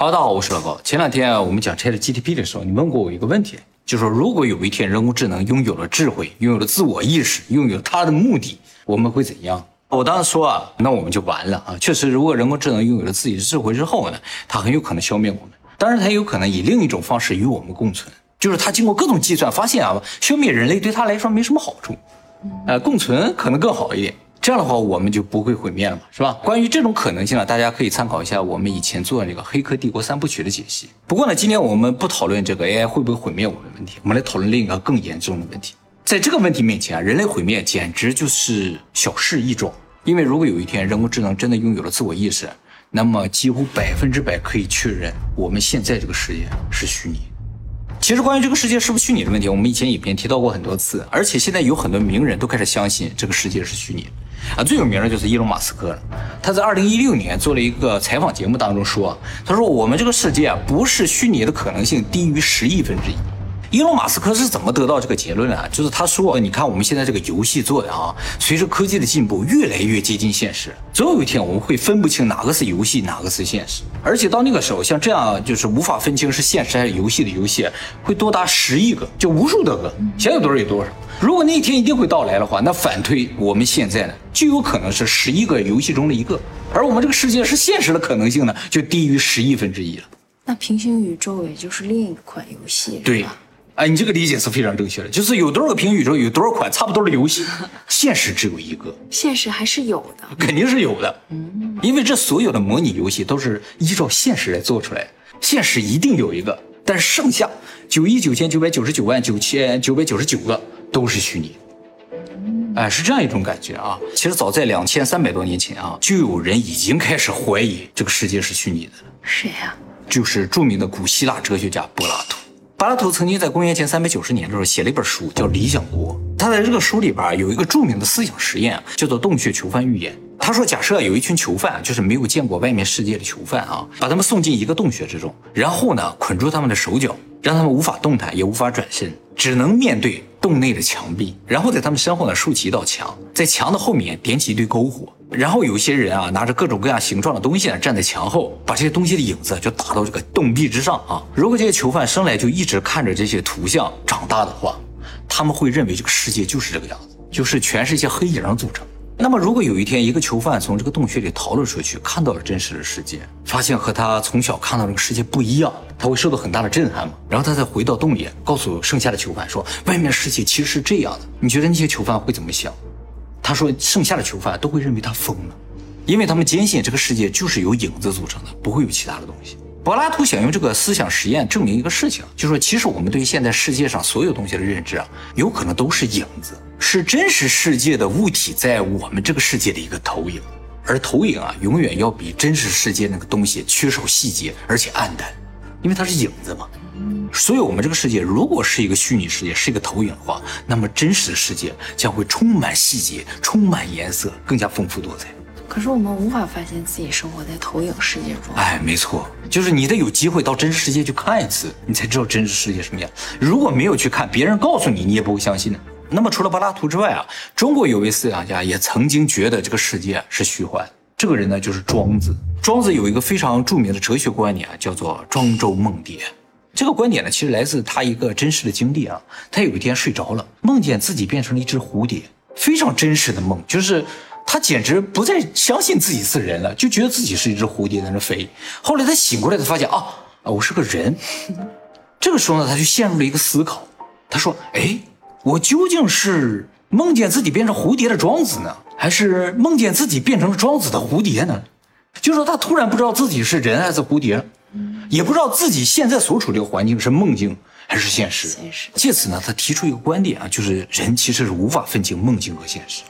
哈喽，大家好，我是老高。前两天啊，我们讲 Chat GTP 的时候，你问过我一个问题，就是说如果有一天人工智能拥有了智慧，拥有了自我意识，拥有了它的目的，我们会怎样？我当时说啊，那我们就完了啊。确实，如果人工智能拥有了自己的智慧之后呢，它很有可能消灭我们。当然，它也有可能以另一种方式与我们共存，就是它经过各种计算，发现啊，消灭人类对它来说没什么好处，呃，共存可能更好一点。这样的话，我们就不会毁灭了嘛，是吧？关于这种可能性呢，大家可以参考一下我们以前做的这个《黑客帝国三部曲》的解析。不过呢，今天我们不讨论这个 AI 会不会毁灭我们的问题，我们来讨论另一个更严重的问题。在这个问题面前啊，人类毁灭简直就是小事一桩。因为如果有一天人工智能真的拥有了自我意识，那么几乎百分之百可以确认，我们现在这个世界是虚拟。其实关于这个世界是不是虚拟的问题，我们以前影片提到过很多次，而且现在有很多名人都开始相信这个世界是虚拟。啊，最有名的就是伊隆马斯克了。他在二零一六年做了一个采访节目当中说，他说我们这个世界啊，不是虚拟的可能性低于十亿分之一。伊隆马斯克是怎么得到这个结论的？就是他说，你看我们现在这个游戏做的啊，随着科技的进步，越来越接近现实。总有一天我们会分不清哪个是游戏，哪个是现实。而且到那个时候，像这样就是无法分清是现实还是游戏的游戏，会多达十亿个，就无数多个，想有多少有多少。如果那一天一定会到来的话，那反推我们现在呢，就有可能是十亿个游戏中的一个，而我们这个世界是现实的可能性呢，就低于十亿分之一了。那平行宇宙也就是另一款游戏，对，哎，你这个理解是非常正确的，就是有多少个平行宇宙，有多少款差不多的游戏，现实只有一个，现实还是有的，肯定是有的，嗯，因为这所有的模拟游戏都是依照现实来做出来的，现实一定有一个，但是剩下九亿九千九百九十九万九千九百九十九个。都是虚拟，哎，是这样一种感觉啊。其实早在两千三百多年前啊，就有人已经开始怀疑这个世界是虚拟的了。谁呀？就是著名的古希腊哲学家柏拉图。柏拉图曾经在公元前三百九十年的时候写了一本书，叫《理想国》。他在这个书里边有一个著名的思想实验，叫做洞穴囚犯预言。他说，假设有一群囚犯，就是没有见过外面世界的囚犯啊，把他们送进一个洞穴之中，然后呢，捆住他们的手脚，让他们无法动弹，也无法转身，只能面对。洞内的墙壁，然后在他们身后呢竖起一道墙，在墙的后面点起一堆篝火，然后有一些人啊拿着各种各样形状的东西呢站在墙后，把这些东西的影子就打到这个洞壁之上啊。如果这些囚犯生来就一直看着这些图像长大的话，他们会认为这个世界就是这个样子，就是全是一些黑影组成。那么，如果有一天一个囚犯从这个洞穴里逃了出去，看到了真实的世界，发现和他从小看到这个世界不一样，他会受到很大的震撼吗？然后他再回到洞里，告诉剩下的囚犯说，外面世界其实是这样的。你觉得那些囚犯会怎么想？他说，剩下的囚犯都会认为他疯了，因为他们坚信这个世界就是由影子组成的，不会有其他的东西。柏拉图想用这个思想实验证明一个事情，就说其实我们对现在世界上所有东西的认知啊，有可能都是影子。是真实世界的物体在我们这个世界的一个投影，而投影啊，永远要比真实世界那个东西缺少细节，而且暗淡，因为它是影子嘛。所以，我们这个世界如果是一个虚拟世界，是一个投影的话，那么真实的世界将会充满细节，充满颜色，更加丰富多彩。可是我们无法发现自己生活在投影世界中。哎，没错，就是你得有机会到真实世界去看一次，你才知道真实世界什么样。如果没有去看，别人告诉你，你也不会相信的。那么除了柏拉图之外啊，中国有位思想家也曾经觉得这个世界是虚幻。这个人呢就是庄子。庄子有一个非常著名的哲学观点啊，叫做庄周梦蝶。这个观点呢，其实来自他一个真实的经历啊。他有一天睡着了，梦见自己变成了一只蝴蝶，非常真实的梦，就是他简直不再相信自己是人了，就觉得自己是一只蝴蝶在那飞。后来他醒过来，才发现啊啊，我是个人。这个时候呢，他就陷入了一个思考。他说：“哎。”我究竟是梦见自己变成蝴蝶的庄子呢，还是梦见自己变成了庄子的蝴蝶呢？就是说他突然不知道自己是人还是蝴蝶，也不知道自己现在所处这个环境是梦境还是现实。现实。借此呢，他提出一个观点啊，就是人其实是无法分清梦境和现实。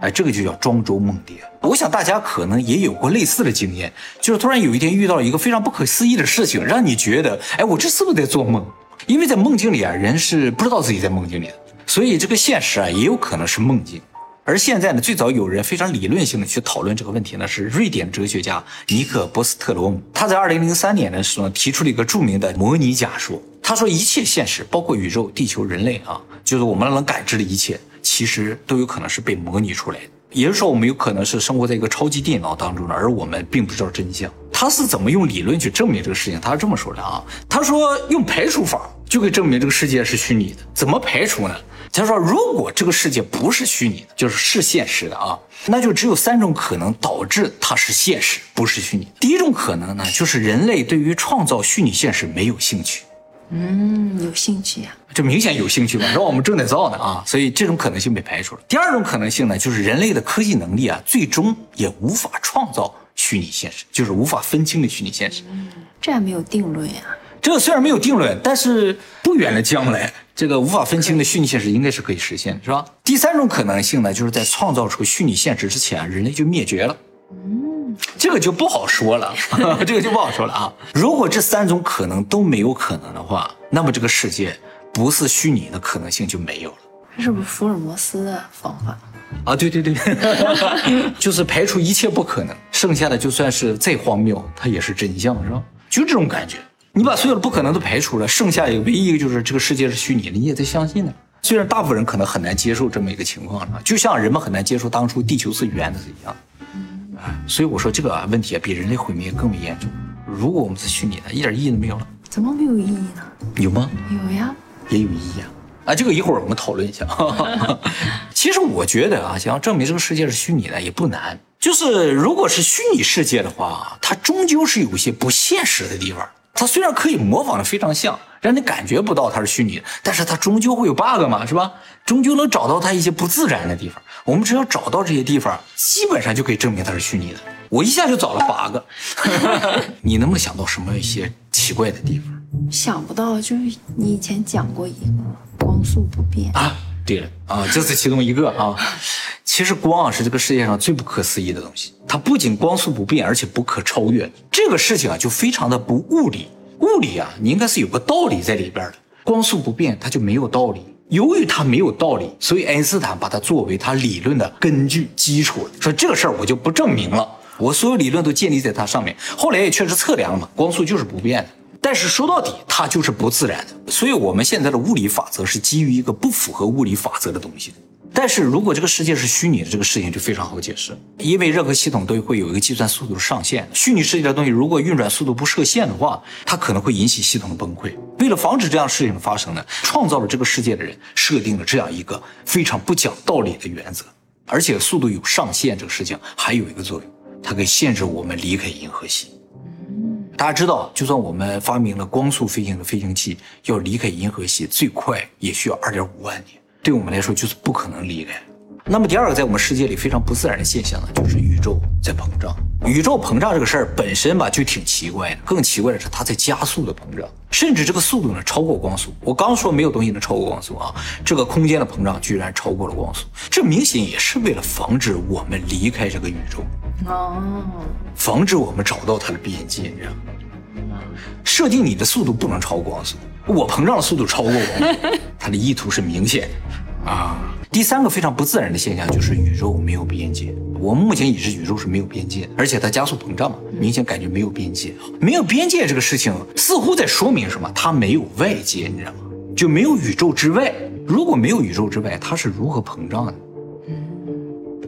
哎，这个就叫庄周梦蝶。我想大家可能也有过类似的经验，就是突然有一天遇到了一个非常不可思议的事情，让你觉得，哎，我这是不是在做梦？因为在梦境里啊，人是不知道自己在梦境里的，所以这个现实啊也有可能是梦境。而现在呢，最早有人非常理论性的去讨论这个问题呢，是瑞典哲学家尼克波斯特罗姆。他在二零零三年的时候提出了一个著名的模拟假说。他说，一切现实，包括宇宙、地球、人类啊，就是我们能感知的一切，其实都有可能是被模拟出来的。也就是说，我们有可能是生活在一个超级电脑当中的，而我们并不知道真相。他是怎么用理论去证明这个事情？他是这么说的啊，他说用排除法就可以证明这个世界是虚拟的。怎么排除呢？他说，如果这个世界不是虚拟的，就是是现实的啊，那就只有三种可能导致它是现实，不是虚拟。第一种可能呢，就是人类对于创造虚拟现实没有兴趣。嗯，有兴趣呀？这明显有兴趣嘛，让我们正在造呢啊，所以这种可能性被排除了。第二种可能性呢，就是人类的科技能力啊，最终也无法创造虚拟现实，就是无法分清的虚拟现实。嗯这还没有定论呀。这个虽然没有定论，但是不远的将来，这个无法分清的虚拟现实应该是可以实现的，是吧？第三种可能性呢，就是在创造出虚拟现实之前，人类就灭绝了。嗯，这个就不好说了，这个就不好说了啊。如果这三种可能都没有可能的话，那么这个世界不是虚拟的可能性就没有了。这是不是福尔摩斯的方法？啊，对对对，就是排除一切不可能，剩下的就算是再荒谬，它也是真相，是吧？就这种感觉。你把所有的不可能都排除了，剩下有唯一一个就是这个世界是虚拟的，你也在相信呢。虽然大部分人可能很难接受这么一个情况了，就像人们很难接受当初地球是圆的是一样。啊，所以我说这个问题啊，比人类毁灭更为严重。如果我们是虚拟的，一点意义都没有了。怎么没有意义呢？有吗？有呀，也有意义啊。啊，这个一会儿我们讨论一下。其实我觉得啊，想要证明这个世界是虚拟的也不难。就是如果是虚拟世界的话，它终究是有一些不现实的地方。它虽然可以模仿的非常像，让你感觉不到它是虚拟的，但是它终究会有 bug 嘛，是吧？终究能找到它一些不自然的地方。我们只要找到这些地方，基本上就可以证明它是虚拟的。我一下就找了八个，你能不能想到什么一些奇怪的地方？想不到，就是你以前讲过一个光速不变啊。对了啊，这是其中一个啊。其实光啊是这个世界上最不可思议的东西，它不仅光速不变，而且不可超越。这个事情啊就非常的不物理。物理啊，你应该是有个道理在里边的。光速不变，它就没有道理。由于它没有道理，所以爱因斯坦把它作为他理论的根据基础了。说这个事儿我就不证明了，我所有理论都建立在它上面。后来也确实测量了嘛，光速就是不变的。但是说到底，它就是不自然的。所以我们现在的物理法则是基于一个不符合物理法则的东西。但是如果这个世界是虚拟的，这个事情就非常好解释，因为任何系统都会有一个计算速度上限。虚拟世界的东西如果运转速度不设限的话，它可能会引起系统的崩溃。为了防止这样事情的发生呢，创造了这个世界的人设定了这样一个非常不讲道理的原则。而且速度有上限，这个事情还有一个作用，它可以限制我们离开银河系。大家知道，就算我们发明了光速飞行的飞行器，要离开银河系最快也需要二点五万年。对我们来说就是不可能离开。那么第二个，在我们世界里非常不自然的现象呢，就是宇宙在膨胀。宇宙膨胀这个事儿本身吧就挺奇怪的，更奇怪的是它在加速的膨胀，甚至这个速度呢超过光速。我刚说没有东西能超过光速啊，这个空间的膨胀居然超过了光速，这明显也是为了防止我们离开这个宇宙哦，防止我们找到它的边界，你知道吗？设定你的速度不能超光速。我膨胀的速度超过光速，它的意图是明显的啊。第三个非常不自然的现象就是宇宙没有边界。我们目前已知宇宙是没有边界，而且它加速膨胀嘛，明显感觉没有边界。没有边界这个事情似乎在说明什么？它没有外界，你知道吗？就没有宇宙之外。如果没有宇宙之外，它是如何膨胀的？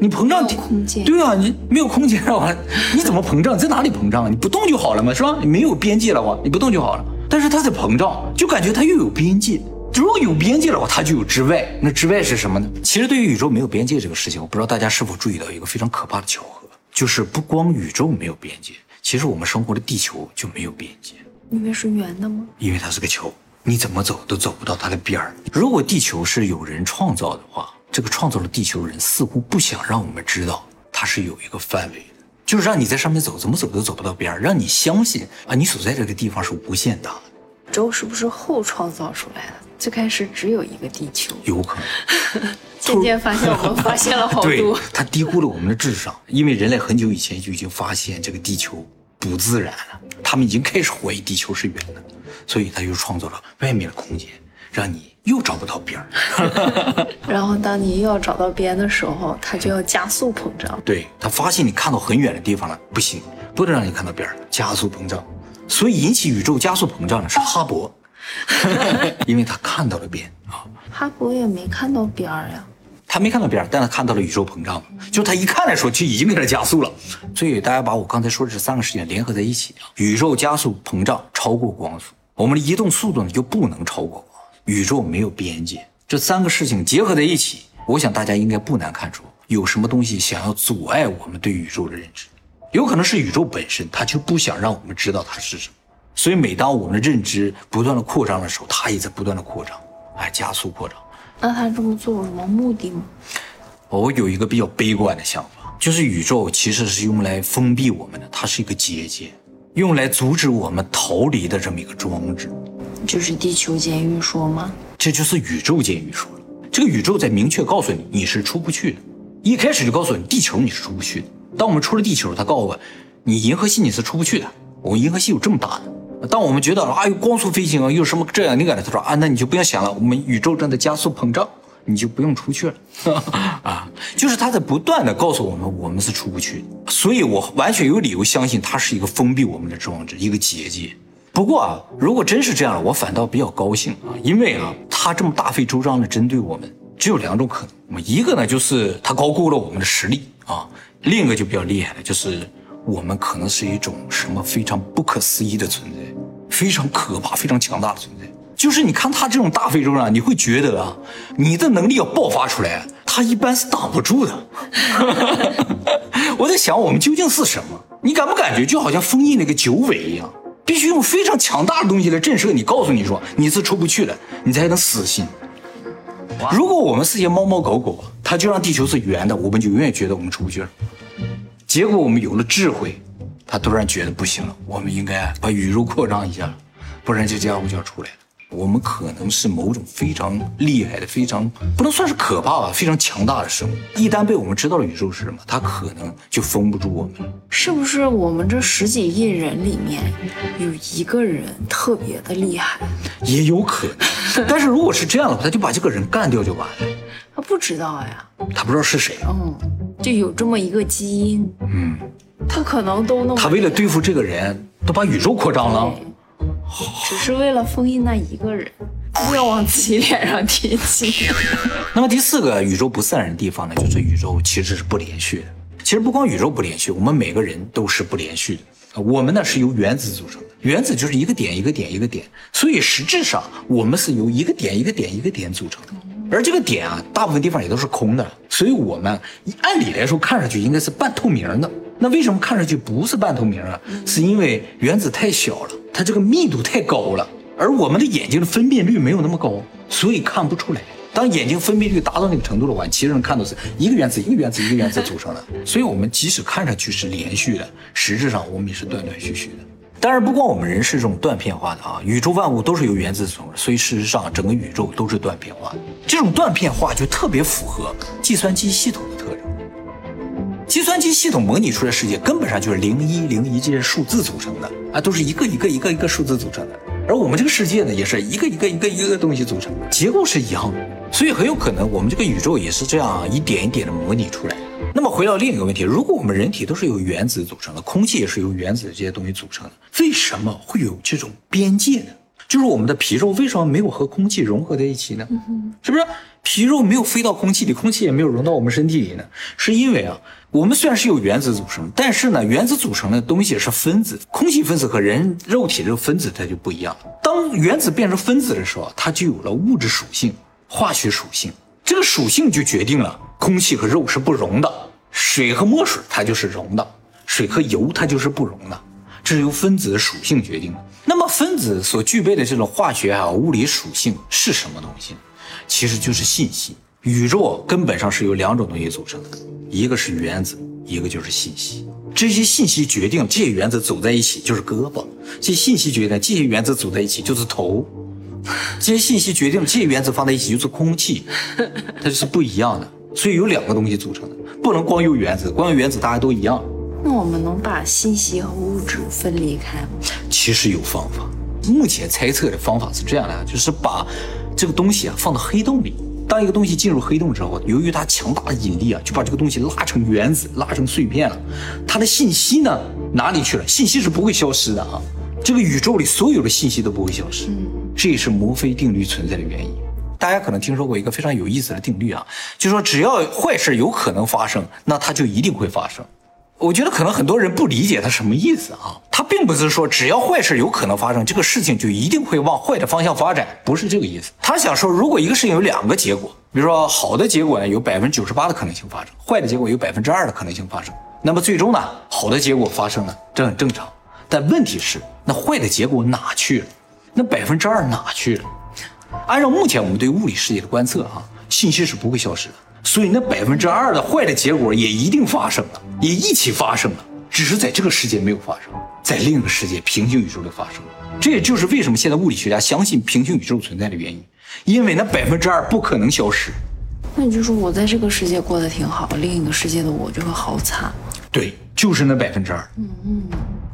你膨胀空间？对啊，你没有空间的话，你怎么膨胀？在哪里膨胀？你不动就好了嘛，是吧？你没有边界的话，你不动就好了。但是它在膨胀，就感觉它又有边界。如果有边界的话，它就有之外。那之外是什么呢？其实对于宇宙没有边界这个事情，我不知道大家是否注意到一个非常可怕的巧合，就是不光宇宙没有边界，其实我们生活的地球就没有边界。因为是圆的吗？因为它是个球，你怎么走都走不到它的边儿。如果地球是有人创造的话，这个创造了地球的人似乎不想让我们知道它是有一个范围的。就是让你在上面走，怎么走都走不到边儿，让你相信啊，你所在这个地方是无限大的。宇宙是不是后创造出来的？最开始只有一个地球，有可能。渐渐发现，我们发现了好多。他低估了我们的智商，因为人类很久以前就已经发现这个地球不自然了，他们已经开始怀疑地球是圆的，所以他又创造了外面的空间，让你。又找不到边儿，然后当你又要找到边的时候，它就要加速膨胀。对，他发现你看到很远的地方了，不行，不能让你看到边儿，加速膨胀。所以引起宇宙加速膨胀的是哈勃，因为他看到了边啊。哈勃也没看到边儿呀，他没看到边儿，但他看到了宇宙膨胀，就他一看的时候就已经给他加速了。所以大家把我刚才说的这三个事件联合在一起啊，宇宙加速膨胀超过光速，我们的移动速度呢就不能超过光，宇宙没有边界。这三个事情结合在一起，我想大家应该不难看出有什么东西想要阻碍我们对宇宙的认知，有可能是宇宙本身，它就不想让我们知道它是什么。所以每当我们的认知不断的扩张的时候，它也在不断的扩张，哎，加速扩张。那他这么做有什么目的吗？我有一个比较悲观的想法，就是宇宙其实是用来封闭我们的，它是一个结界，用来阻止我们逃离的这么一个装置。就是地球监狱说吗？这就是宇宙监狱说了。这个宇宙在明确告诉你，你是出不去的。一开始就告诉你，地球你是出不去的。当我们出了地球，他告诉我，你银河系你是出不去的。我们银河系有这么大的。当我们觉得啊，有光速飞行啊，有什么这样那个的，他说啊，那你就不要想了，我们宇宙正在加速膨胀，你就不用出去了。啊，就是他在不断的告诉我们，我们是出不去的。所以我完全有理由相信，它是一个封闭我们的装置，一个结界。不过啊，如果真是这样，我反倒比较高兴啊，因为啊，他这么大费周章的针对我们，只有两种可能。一个呢，就是他高估了我们的实力啊；另一个就比较厉害了，就是我们可能是一种什么非常不可思议的存在，非常可怕、非常强大的存在。就是你看他这种大非洲人，你会觉得啊，你的能力要爆发出来，他一般是挡不住的。我在想，我们究竟是什么？你感不感觉就好像封印那个九尾一样？必须用非常强大的东西来震慑你，告诉你说你是出不去了，你才能死心。如果我们是些猫猫狗狗，它就让地球是圆的，我们就永远觉得我们出不去了。结果我们有了智慧，他突然觉得不行了，我们应该把宇宙扩张一下，不然这家伙就要出来了。我们可能是某种非常厉害的、非常不能算是可怕吧、非常强大的生物。一旦被我们知道了宇宙是什么，它可能就封不住我们了。是不是我们这十几亿人里面有一个人特别的厉害？也有可能，但是如果是这样的话，他就把这个人干掉就完了。他不知道呀，他不知道是谁。嗯，就有这么一个基因。嗯，他可能都弄。他为了对付这个人，都把宇宙扩张了。只是为了封印那一个人，不要往自己脸上贴金。那么第四个宇宙不自然的地方呢，就是宇宙其实是不连续的。其实不光宇宙不连续，我们每个人都是不连续的。我们呢是由原子组成的，原子就是一个点一个点一个点，所以实质上我们是由一个点一个点一个点组成的。而这个点啊，大部分地方也都是空的，所以我们按理来说看上去应该是半透明的。那为什么看上去不是半透明啊？是因为原子太小了，它这个密度太高了，而我们的眼睛的分辨率没有那么高，所以看不出来。当眼睛分辨率达到那个程度的话，其实能看到是一个原子一个原子一个原子组成的。所以我们即使看上去是连续的，实质上我们也是断断续续的。当然，不光我们人是这种断片化的啊，宇宙万物都是由原子组成，所以事实上整个宇宙都是断片化的。这种断片化就特别符合计算机系统的特征。计算机系统模拟出来的世界根本上就是零一零一这些数字组成的啊，都是一个一个一个一个数字组成的。而我们这个世界呢，也是一个一个一个一个东西组成的，结构是一样的。所以很有可能我们这个宇宙也是这样一点一点的模拟出来。那么回到另一个问题，如果我们人体都是由原子组成的，空气也是由原子这些东西组成的，为什么会有这种边界呢？就是我们的皮肉为什么没有和空气融合在一起呢？是不是皮肉没有飞到空气里，空气也没有融到我们身体里呢？是因为啊，我们虽然是由原子组成，但是呢，原子组成的东西是分子，空气分子和人肉体这个分子它就不一样。当原子变成分子的时候，它就有了物质属性、化学属性，这个属性就决定了空气和肉是不溶的，水和墨水它就是溶的，水和油它就是不溶的，这是由分子的属性决定的。那么分子所具备的这种化学还有物理属性是什么东西？其实就是信息。宇宙根本上是由两种东西组成的，一个是原子，一个就是信息。这些信息决定这些原子走在一起就是胳膊，这些信息决定这些原子走在一起就是头，这些信息决定这些原子放在一起就是空气，它是不一样的。所以有两个东西组成的，不能光有原子，光有原子大家都一样。那我们能把信息和物质分离开吗？其实有方法，目前猜测的方法是这样的，就是把这个东西啊放到黑洞里。当一个东西进入黑洞之后，由于它强大的引力啊，就把这个东西拉成原子，拉成碎片了。它的信息呢哪里去了？信息是不会消失的啊！这个宇宙里所有的信息都不会消失，这也是摩菲定律存在的原因。大家可能听说过一个非常有意思的定律啊，就是说只要坏事有可能发生，那它就一定会发生。我觉得可能很多人不理解它什么意思啊，它并不是说只要坏事有可能发生，这个事情就一定会往坏的方向发展，不是这个意思。他想说，如果一个事情有两个结果，比如说好的结果呢，有百分之九十八的可能性发生，坏的结果有百分之二的可能性发生，那么最终呢，好的结果发生了，这很正常。但问题是，那坏的结果哪去了？那百分之二哪去了？按照目前我们对物理世界的观测，哈，信息是不会消失的。所以那百分之二的坏的结果也一定发生了，也一起发生了，只是在这个世界没有发生，在另一个世界平行宇宙里发生了。这也就是为什么现在物理学家相信平行宇宙存在的原因，因为那百分之二不可能消失。那你就说我在这个世界过得挺好，另一个世界的我就会好惨。对，就是那百分之二。嗯嗯。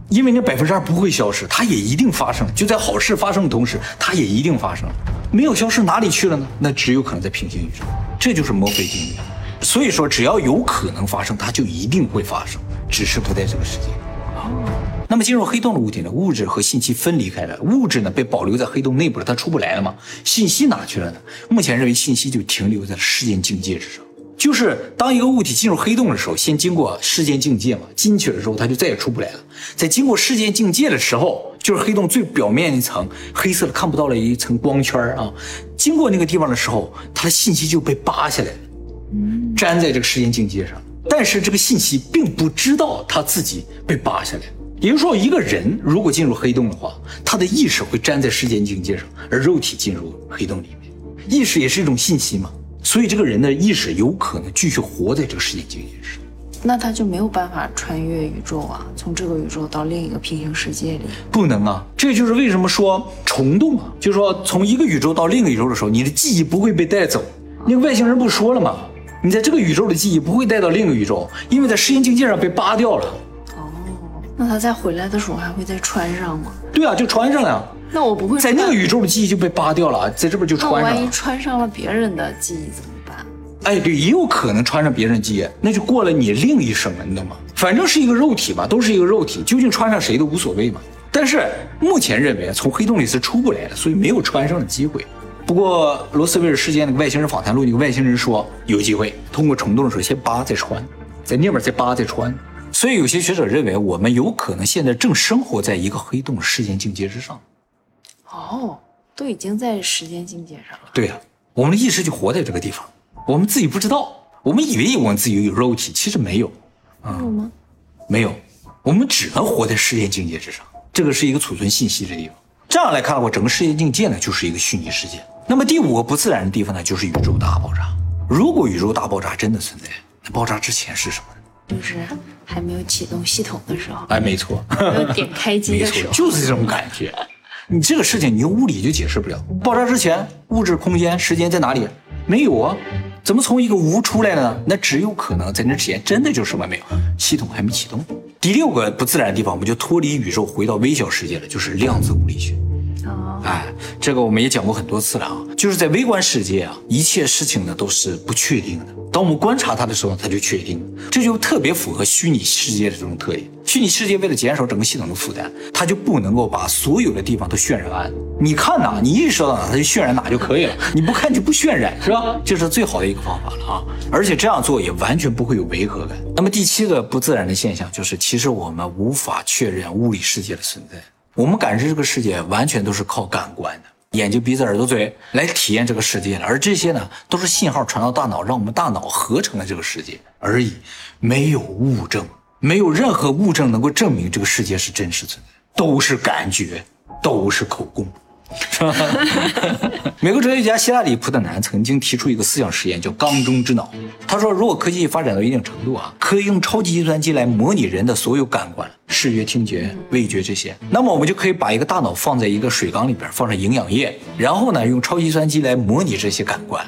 因为那百分之二不会消失，它也一定发生。就在好事发生的同时，它也一定发生。没有消失哪里去了呢？那只有可能在平行宇宙。这就是墨菲定律，所以说只要有可能发生，它就一定会发生，只是不在这个世界。哦，那么进入黑洞的物体呢？物质和信息分离开了，物质呢被保留在黑洞内部了，它出不来了嘛？信息哪去了呢？目前认为信息就停留在了时间境界之上，就是当一个物体进入黑洞的时候，先经过时间境界嘛，进去的时候它就再也出不来了。在经过时间境界的时候，就是黑洞最表面一层黑色的看不到了一层光圈啊。经过那个地方的时候，它的信息就被扒下来了，粘在这个时间境界上。但是这个信息并不知道他自己被扒下来。也就是说，一个人如果进入黑洞的话，他的意识会粘在时间境界上，而肉体进入黑洞里面。意识也是一种信息嘛，所以这个人的意识有可能继续活在这个时间境界上。那他就没有办法穿越宇宙啊，从这个宇宙到另一个平行世界里？不能啊，这就是为什么说虫洞啊，就是说从一个宇宙到另一个宇宙的时候，你的记忆不会被带走。那个外星人不说了吗？你在这个宇宙的记忆不会带到另一个宇宙，因为在时间境界上被扒掉了。哦，那他再回来的时候还会再穿上吗？对啊，就穿上了。那我不会在那个宇宙的记忆就被扒掉了，在这边就穿上。那万一穿上了别人的记忆怎么办？哎，对，也有可能穿上别人记忆，那就过了你另一生了，你懂吗？反正是一个肉体嘛，都是一个肉体，究竟穿上谁都无所谓嘛。但是目前认为从黑洞里是出不来的，所以没有穿上的机会。不过罗斯威尔事件那个外星人访谈录，那个外星人说有机会通过虫洞的时候先扒再穿，在那边再扒再穿。所以有些学者认为我们有可能现在正生活在一个黑洞事件境界之上。哦，都已经在时间境界上了。对呀，我们的意识就活在这个地方。我们自己不知道，我们以为我们自己有肉体，其实没有，有吗？没有，我们只能活在时间境界之上。这个是一个储存信息的地方。这样来看的话，整个世界境界呢，就是一个虚拟世界。那么第五个不自然的地方呢，就是宇宙大爆炸。如果宇宙大爆炸真的存在，那爆炸之前是什么呢？就是还没有启动系统的时候。哎，没错，没有点开机的时候，就是这种感觉。你这个事情，你用物理就解释不了。爆炸之前，物质、空间、时间在哪里？没有啊。怎么从一个无出来呢？那只有可能在那之前真的就什么没有，系统还没启动。第六个不自然的地方，我们就脱离宇宙回到微小世界了，就是量子物理学。哦，哎，这个我们也讲过很多次了啊，就是在微观世界啊，一切事情呢都是不确定的。当我们观察它的时候，它就确定，这就特别符合虚拟世界的这种特点。虚拟世界为了减少整个系统的负担，它就不能够把所有的地方都渲染完。你看哪，你意识到哪，它就渲染哪就可以了。你不看就不渲染，是吧？这是最好的一个方法了啊！而且这样做也完全不会有违和感。那么第七个不自然的现象就是，其实我们无法确认物理世界的存在。我们感知这个世界完全都是靠感官的，眼睛、鼻子、耳朵、嘴来体验这个世界的。而这些呢，都是信号传到大脑，让我们大脑合成了这个世界而已，没有物证。没有任何物证能够证明这个世界是真实存在，都是感觉，都是口供，美国哲学家希拉里·普特南曾经提出一个思想实验，叫“缸中之脑”。他说，如果科技发展到一定程度啊，可以用超级计算机来模拟人的所有感官，视觉、听觉、味觉这些，那么我们就可以把一个大脑放在一个水缸里边，放上营养液，然后呢，用超级计算机来模拟这些感官。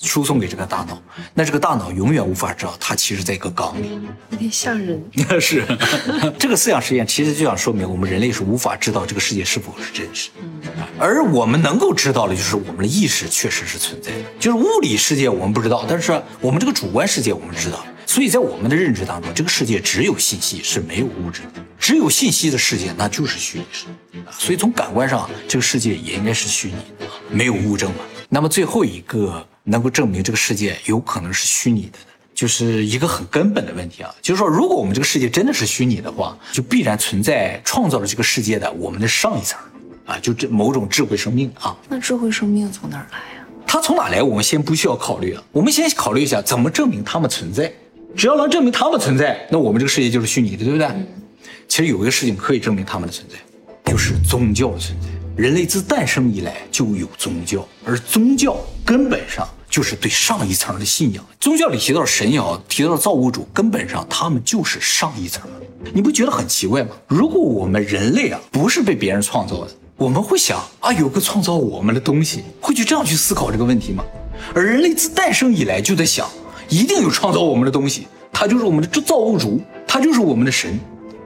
输送给这个大脑，那这个大脑永远无法知道它其实在一个缸里，有点吓人。是 这个思想实验，其实就想说明我们人类是无法知道这个世界是否是真实。嗯，而我们能够知道的，就是我们的意识确实是存在的。就是物理世界我们不知道，但是我们这个主观世界我们知道。所以在我们的认知当中，这个世界只有信息是没有物质的，只有信息的世界那就是虚拟世界。所以从感官上，这个世界也应该是虚拟的，没有物证嘛。那么最后一个能够证明这个世界有可能是虚拟的，就是一个很根本的问题啊，就是说，如果我们这个世界真的是虚拟的话，就必然存在创造了这个世界的我们的上一层啊，就这某种智慧生命啊。那智慧生命从哪儿来呀？它从哪来？我们先不需要考虑啊，我们先考虑一下怎么证明它们存在。只要能证明它们存在，那我们这个世界就是虚拟的，对不对？其实有一个事情可以证明它们的存在，就是宗教的存在。人类自诞生以来就有宗教，而宗教根本上就是对上一层的信仰。宗教里提到神也好，提到造物主，根本上他们就是上一层。你不觉得很奇怪吗？如果我们人类啊不是被别人创造的，我们会想啊有个创造我们的东西，会去这样去思考这个问题吗？而人类自诞生以来就在想，一定有创造我们的东西，他就是我们的造物主，他就是我们的神，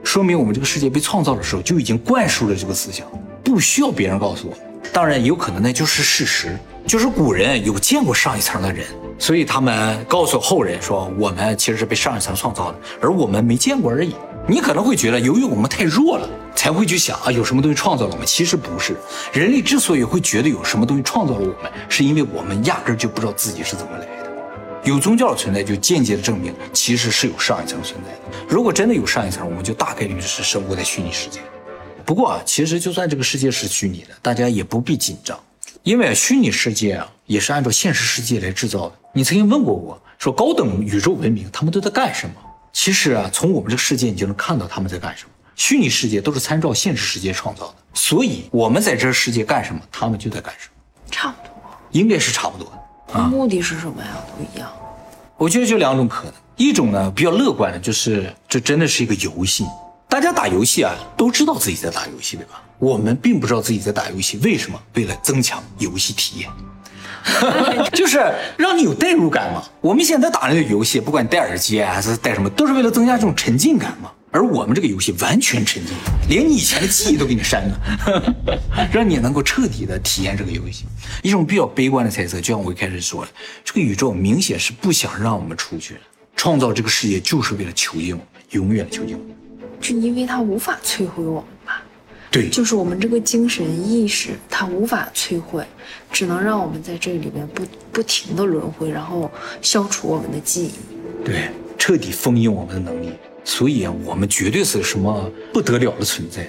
说明我们这个世界被创造的时候就已经灌输了这个思想。不需要别人告诉我，当然有可能那就是事实，就是古人有见过上一层的人，所以他们告诉后人说我们其实是被上一层创造的，而我们没见过而已。你可能会觉得，由于我们太弱了，才会去想啊有什么东西创造了我们。其实不是，人类之所以会觉得有什么东西创造了我们，是因为我们压根就不知道自己是怎么来的。有宗教的存在，就间接的证明其实是有上一层存在的。如果真的有上一层，我们就大概率是生活在虚拟世界。不过啊，其实就算这个世界是虚拟的，大家也不必紧张，因为虚拟世界啊也是按照现实世界来制造的。你曾经问过我说，高等宇宙文明他们都在干什么？其实啊，从我们这个世界你就能看到他们在干什么。虚拟世界都是参照现实世界创造的，所以我们在这个世界干什么，他们就在干什么，差不多，应该是差不多的。目的是什么呀？都一样。我觉得就两种可能，一种呢比较乐观的，就是这真的是一个游戏。大家打游戏啊，都知道自己在打游戏，对吧？我们并不知道自己在打游戏，为什么？为了增强游戏体验，就是让你有代入感嘛。我们现在打那个游戏，不管你戴耳机啊还是戴什么，都是为了增加这种沉浸感嘛。而我们这个游戏完全沉浸，连你以前的记忆都给你删了，让你能够彻底的体验这个游戏。一种比较悲观的猜测，就像我一开始说的，这个宇宙明显是不想让我们出去的，创造这个世界就是为了囚禁我们，永远囚禁我们。就因为它无法摧毁我们吧？对，就是我们这个精神意识，它无法摧毁，只能让我们在这里面不不停的轮回，然后消除我们的记忆。对，彻底封印我们的能力。所以啊，我们绝对是什么不得了的存在。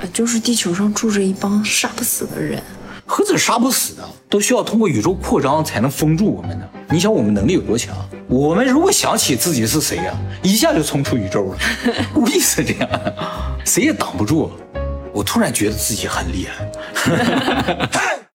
啊，就是地球上住着一帮杀不死的人。何止杀不死的，都需要通过宇宙扩张才能封住我们呢。你想我们能力有多强？我们如果想起自己是谁呀，一下就冲出宇宙了，故意是这样，谁也挡不住。我突然觉得自己很厉害。